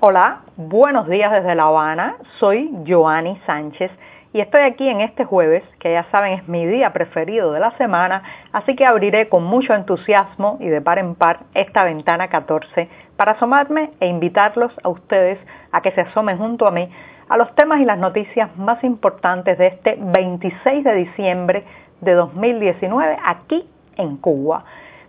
Hola, buenos días desde La Habana. Soy Joanny Sánchez y estoy aquí en este jueves, que ya saben es mi día preferido de la semana, así que abriré con mucho entusiasmo y de par en par esta ventana 14 para asomarme e invitarlos a ustedes a que se asomen junto a mí a los temas y las noticias más importantes de este 26 de diciembre de 2019 aquí en Cuba.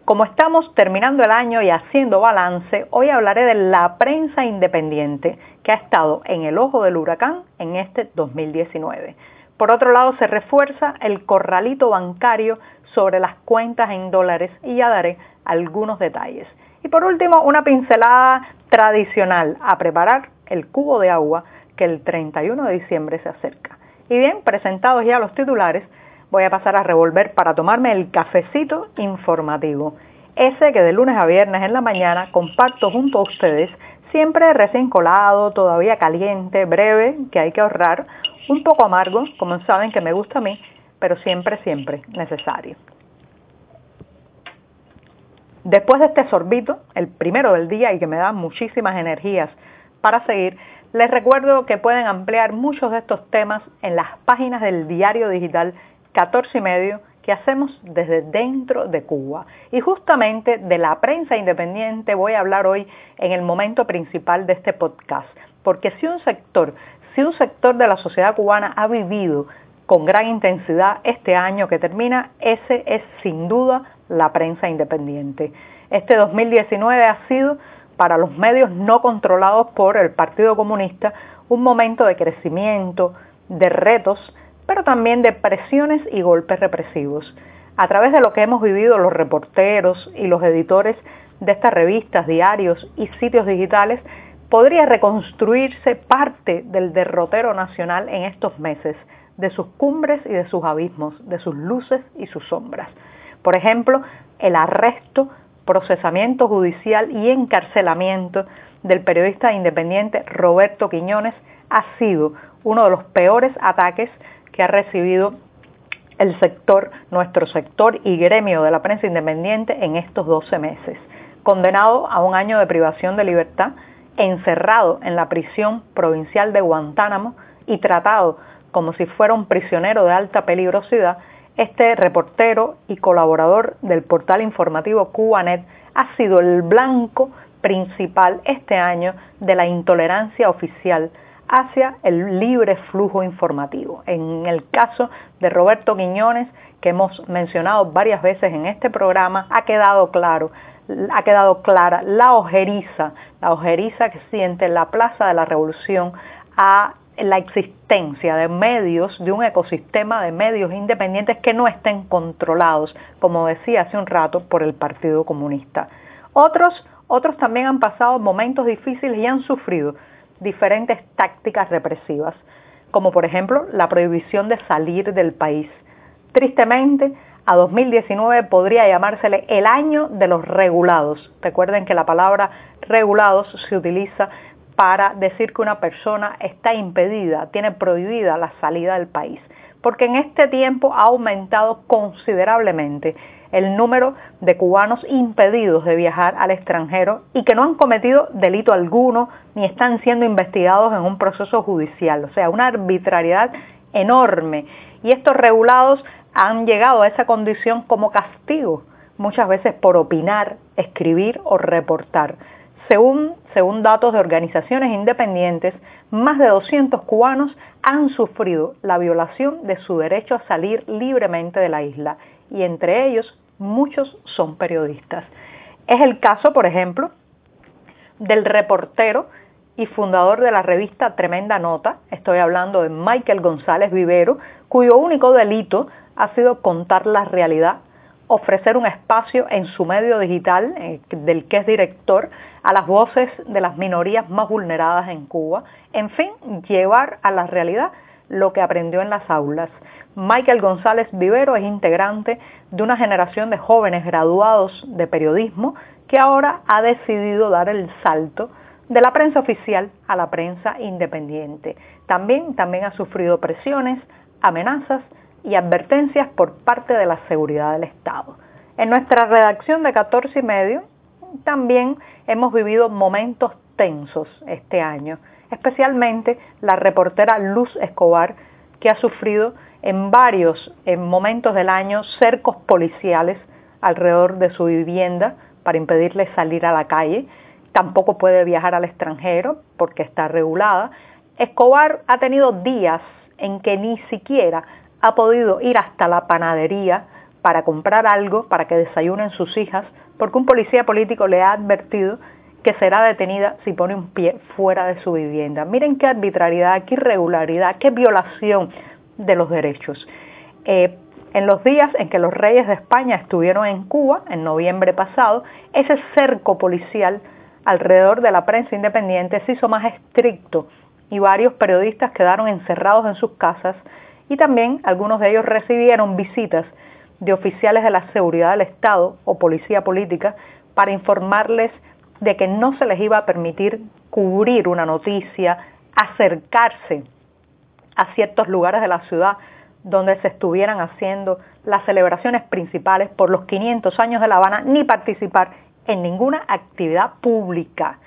Como estamos terminando el año y haciendo balance, hoy hablaré de la prensa independiente que ha estado en el ojo del huracán en este 2019. Por otro lado, se refuerza el corralito bancario sobre las cuentas en dólares y ya daré algunos detalles. Y por último, una pincelada tradicional a preparar el cubo de agua que el 31 de diciembre se acerca. Y bien, presentados ya los titulares, voy a pasar a revolver para tomarme el cafecito informativo. Ese que de lunes a viernes en la mañana comparto junto a ustedes, siempre recién colado, todavía caliente, breve, que hay que ahorrar, un poco amargo, como saben que me gusta a mí, pero siempre, siempre necesario. Después de este sorbito, el primero del día y que me da muchísimas energías para seguir, les recuerdo que pueden ampliar muchos de estos temas en las páginas del diario digital 14 y medio que hacemos desde dentro de Cuba. Y justamente de la prensa independiente voy a hablar hoy en el momento principal de este podcast, porque si un sector, si un sector de la sociedad cubana ha vivido con gran intensidad este año que termina, ese es sin duda la prensa independiente. Este 2019 ha sido para los medios no controlados por el Partido Comunista un momento de crecimiento, de retos, pero también de presiones y golpes represivos. A través de lo que hemos vivido los reporteros y los editores de estas revistas, diarios y sitios digitales, podría reconstruirse parte del derrotero nacional en estos meses, de sus cumbres y de sus abismos, de sus luces y sus sombras. Por ejemplo, el arresto, procesamiento judicial y encarcelamiento del periodista independiente Roberto Quiñones ha sido uno de los peores ataques que ha recibido el sector, nuestro sector y gremio de la prensa independiente en estos 12 meses. Condenado a un año de privación de libertad, encerrado en la prisión provincial de Guantánamo y tratado como si fuera un prisionero de alta peligrosidad, este reportero y colaborador del portal informativo Cubanet ha sido el blanco principal este año de la intolerancia oficial hacia el libre flujo informativo. En el caso de Roberto Quiñones, que hemos mencionado varias veces en este programa, ha quedado claro, ha quedado clara la ojeriza, la ojeriza que siente la Plaza de la Revolución a la existencia de medios, de un ecosistema de medios independientes que no estén controlados, como decía hace un rato, por el Partido Comunista. Otros, otros también han pasado momentos difíciles y han sufrido diferentes tácticas represivas, como por ejemplo la prohibición de salir del país. Tristemente, a 2019 podría llamársele el año de los regulados. Recuerden que la palabra regulados se utiliza para decir que una persona está impedida, tiene prohibida la salida del país, porque en este tiempo ha aumentado considerablemente el número de cubanos impedidos de viajar al extranjero y que no han cometido delito alguno ni están siendo investigados en un proceso judicial. O sea, una arbitrariedad enorme. Y estos regulados han llegado a esa condición como castigo, muchas veces por opinar, escribir o reportar. Según, según datos de organizaciones independientes, más de 200 cubanos han sufrido la violación de su derecho a salir libremente de la isla y entre ellos muchos son periodistas. Es el caso, por ejemplo, del reportero y fundador de la revista Tremenda Nota, estoy hablando de Michael González Vivero, cuyo único delito ha sido contar la realidad, ofrecer un espacio en su medio digital, eh, del que es director, a las voces de las minorías más vulneradas en Cuba, en fin, llevar a la realidad lo que aprendió en las aulas. Michael González Vivero es integrante de una generación de jóvenes graduados de periodismo que ahora ha decidido dar el salto de la prensa oficial a la prensa independiente. También, también ha sufrido presiones, amenazas y advertencias por parte de la seguridad del Estado. En nuestra redacción de 14 y medio también hemos vivido momentos tensos este año, especialmente la reportera Luz Escobar, que ha sufrido en varios momentos del año cercos policiales alrededor de su vivienda para impedirle salir a la calle. Tampoco puede viajar al extranjero porque está regulada. Escobar ha tenido días en que ni siquiera ha podido ir hasta la panadería para comprar algo para que desayunen sus hijas, porque un policía político le ha advertido que será detenida si pone un pie fuera de su vivienda. Miren qué arbitrariedad, qué irregularidad, qué violación de los derechos. Eh, en los días en que los reyes de España estuvieron en Cuba, en noviembre pasado, ese cerco policial alrededor de la prensa independiente se hizo más estricto y varios periodistas quedaron encerrados en sus casas y también algunos de ellos recibieron visitas de oficiales de la seguridad del Estado o policía política para informarles de que no se les iba a permitir cubrir una noticia, acercarse a ciertos lugares de la ciudad donde se estuvieran haciendo las celebraciones principales por los 500 años de La Habana, ni participar en ninguna actividad pública.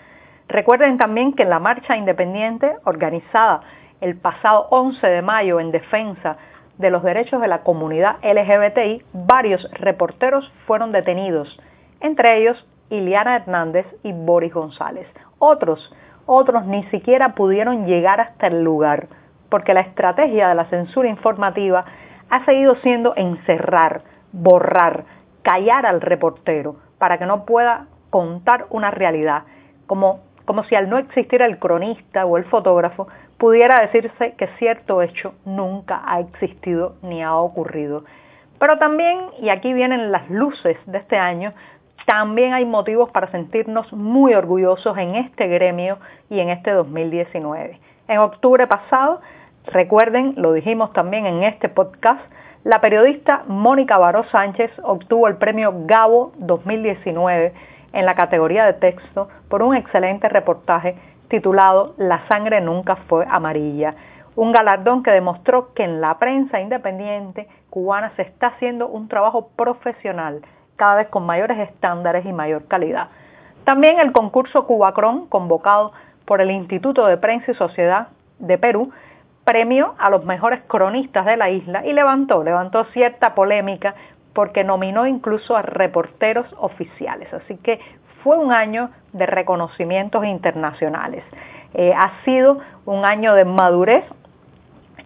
Recuerden también que en la marcha independiente organizada el pasado 11 de mayo en defensa de los derechos de la comunidad LGBTI, varios reporteros fueron detenidos, entre ellos Iliana Hernández y Boris González. Otros, otros ni siquiera pudieron llegar hasta el lugar, porque la estrategia de la censura informativa ha seguido siendo encerrar, borrar, callar al reportero para que no pueda contar una realidad, como, como si al no existir el cronista o el fotógrafo pudiera decirse que cierto hecho nunca ha existido ni ha ocurrido. Pero también, y aquí vienen las luces de este año, también hay motivos para sentirnos muy orgullosos en este gremio y en este 2019. En octubre pasado, recuerden, lo dijimos también en este podcast, la periodista Mónica Baró Sánchez obtuvo el premio Gabo 2019 en la categoría de texto por un excelente reportaje titulado La sangre nunca fue amarilla, un galardón que demostró que en la prensa independiente cubana se está haciendo un trabajo profesional cada vez con mayores estándares y mayor calidad. También el concurso Cubacron, convocado por el Instituto de Prensa y Sociedad de Perú, premió a los mejores cronistas de la isla y levantó, levantó cierta polémica porque nominó incluso a reporteros oficiales. Así que fue un año de reconocimientos internacionales. Eh, ha sido un año de madurez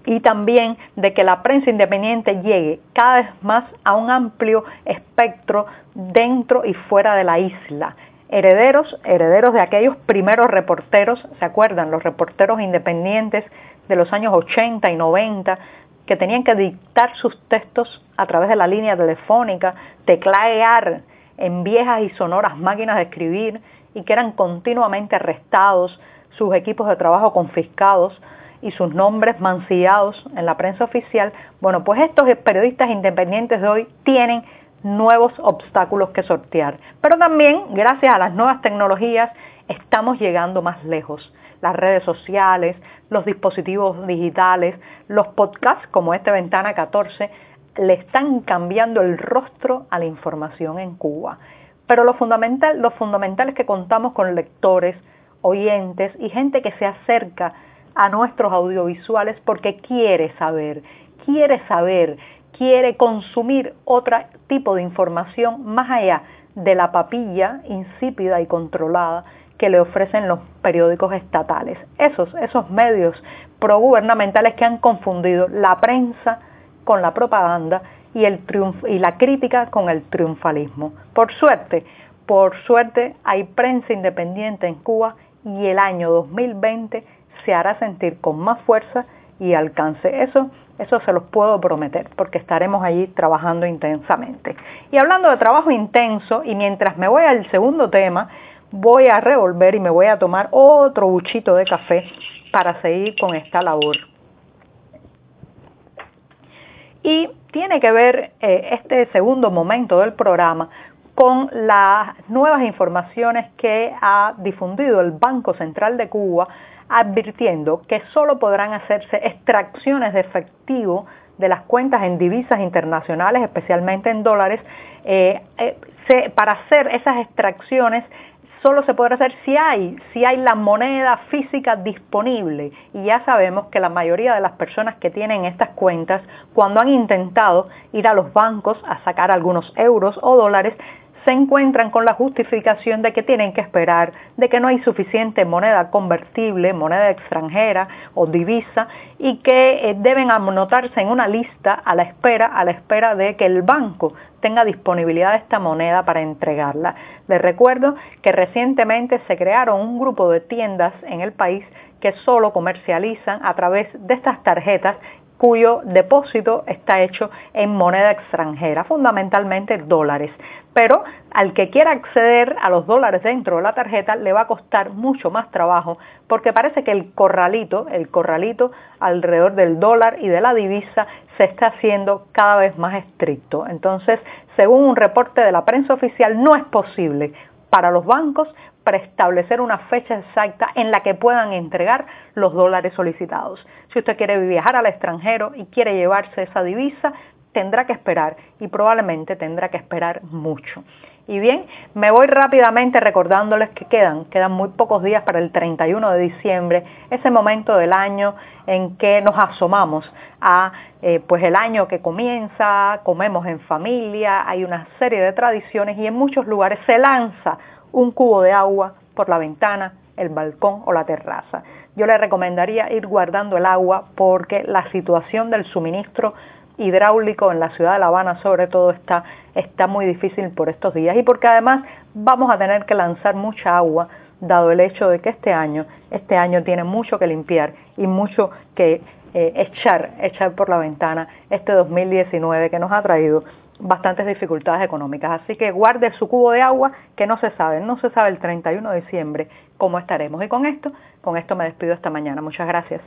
y también de que la prensa independiente llegue cada vez más a un amplio espectro dentro y fuera de la isla. Herederos, herederos de aquellos primeros reporteros, ¿se acuerdan? Los reporteros independientes de los años 80 y 90 que tenían que dictar sus textos a través de la línea telefónica, teclaear en viejas y sonoras máquinas de escribir y que eran continuamente arrestados, sus equipos de trabajo confiscados y sus nombres mancillados en la prensa oficial, bueno, pues estos periodistas independientes de hoy tienen nuevos obstáculos que sortear. Pero también, gracias a las nuevas tecnologías, estamos llegando más lejos. Las redes sociales, los dispositivos digitales, los podcasts como este Ventana 14, le están cambiando el rostro a la información en Cuba. Pero lo fundamental, lo fundamental es que contamos con lectores, oyentes y gente que se acerca a nuestros audiovisuales porque quiere saber, quiere saber, quiere consumir otro tipo de información más allá de la papilla insípida y controlada que le ofrecen los periódicos estatales. Esos, esos medios progubernamentales que han confundido la prensa con la propaganda y, el y la crítica con el triunfalismo. Por suerte, por suerte hay prensa independiente en Cuba y el año 2020 se hará sentir con más fuerza y alcance. Eso, eso se los puedo prometer, porque estaremos allí trabajando intensamente. Y hablando de trabajo intenso, y mientras me voy al segundo tema, voy a revolver y me voy a tomar otro buchito de café para seguir con esta labor. Y tiene que ver eh, este segundo momento del programa con las nuevas informaciones que ha difundido el Banco Central de Cuba advirtiendo que solo podrán hacerse extracciones de efectivo de las cuentas en divisas internacionales, especialmente en dólares, eh, eh, para hacer esas extracciones solo se podrá hacer si hay, si hay la moneda física disponible. Y ya sabemos que la mayoría de las personas que tienen estas cuentas, cuando han intentado ir a los bancos a sacar algunos euros o dólares, se encuentran con la justificación de que tienen que esperar, de que no hay suficiente moneda convertible, moneda extranjera o divisa y que eh, deben anotarse en una lista a la espera, a la espera de que el banco tenga disponibilidad de esta moneda para entregarla. Les recuerdo que recientemente se crearon un grupo de tiendas en el país que solo comercializan a través de estas tarjetas cuyo depósito está hecho en moneda extranjera, fundamentalmente dólares. Pero al que quiera acceder a los dólares dentro de la tarjeta le va a costar mucho más trabajo porque parece que el corralito, el corralito alrededor del dólar y de la divisa se está haciendo cada vez más estricto. Entonces, según un reporte de la prensa oficial, no es posible para los bancos preestablecer una fecha exacta en la que puedan entregar los dólares solicitados. Si usted quiere viajar al extranjero y quiere llevarse esa divisa, tendrá que esperar y probablemente tendrá que esperar mucho. Y bien, me voy rápidamente recordándoles que quedan, quedan muy pocos días para el 31 de diciembre, ese momento del año en que nos asomamos a eh, pues el año que comienza, comemos en familia, hay una serie de tradiciones y en muchos lugares se lanza un cubo de agua por la ventana, el balcón o la terraza. Yo le recomendaría ir guardando el agua porque la situación del suministro hidráulico en la ciudad de La Habana sobre todo está, está muy difícil por estos días y porque además vamos a tener que lanzar mucha agua dado el hecho de que este año, este año tiene mucho que limpiar y mucho que eh, echar, echar por la ventana este 2019 que nos ha traído bastantes dificultades económicas. Así que guarde su cubo de agua que no se sabe, no se sabe el 31 de diciembre cómo estaremos. Y con esto, con esto me despido esta mañana. Muchas gracias.